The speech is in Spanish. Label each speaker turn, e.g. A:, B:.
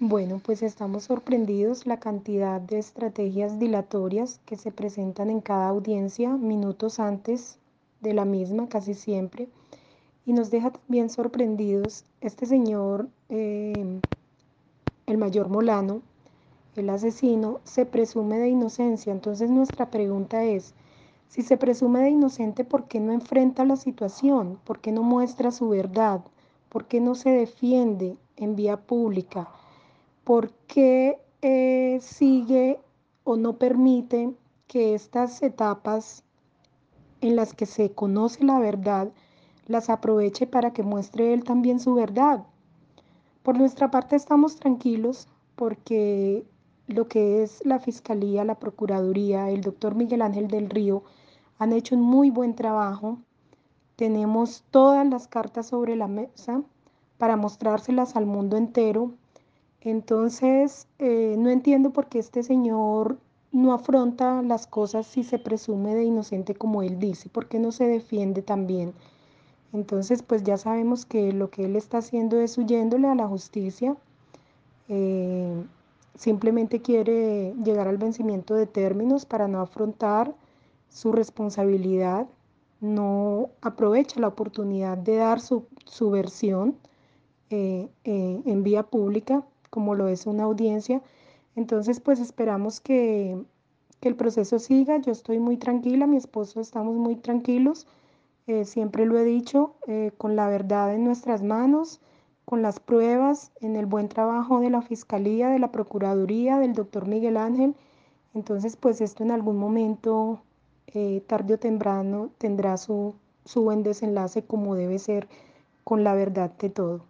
A: Bueno, pues estamos sorprendidos la cantidad de estrategias dilatorias que se presentan en cada audiencia minutos antes de la misma, casi siempre. Y nos deja también sorprendidos este señor, eh, el mayor Molano, el asesino, se presume de inocencia. Entonces nuestra pregunta es, si se presume de inocente, ¿por qué no enfrenta la situación? ¿Por qué no muestra su verdad? ¿Por qué no se defiende en vía pública? ¿Por qué eh, sigue o no permite que estas etapas en las que se conoce la verdad las aproveche para que muestre él también su verdad? Por nuestra parte estamos tranquilos porque lo que es la Fiscalía, la Procuraduría, el doctor Miguel Ángel del Río han hecho un muy buen trabajo. Tenemos todas las cartas sobre la mesa para mostrárselas al mundo entero entonces, eh, no entiendo por qué este señor no afronta las cosas si se presume de inocente como él dice, por qué no se defiende también. Entonces, pues ya sabemos que lo que él está haciendo es huyéndole a la justicia, eh, simplemente quiere llegar al vencimiento de términos para no afrontar su responsabilidad, no aprovecha la oportunidad de dar su, versión eh, en vía pública como lo es una audiencia. Entonces, pues esperamos que, el proceso siga. Yo estoy muy tranquila, mi esposo estamos muy tranquilos. Eh, siempre lo he dicho, eh, con la verdad en nuestras manos, con las pruebas, en el buen trabajo de la Fiscalía, de la Procuraduría, del doctor Miguel Ángel. Entonces, pues esto en algún momento, eh, tarde o temprano, tendrá su, su buen desenlace como debe ser con la verdad de todo.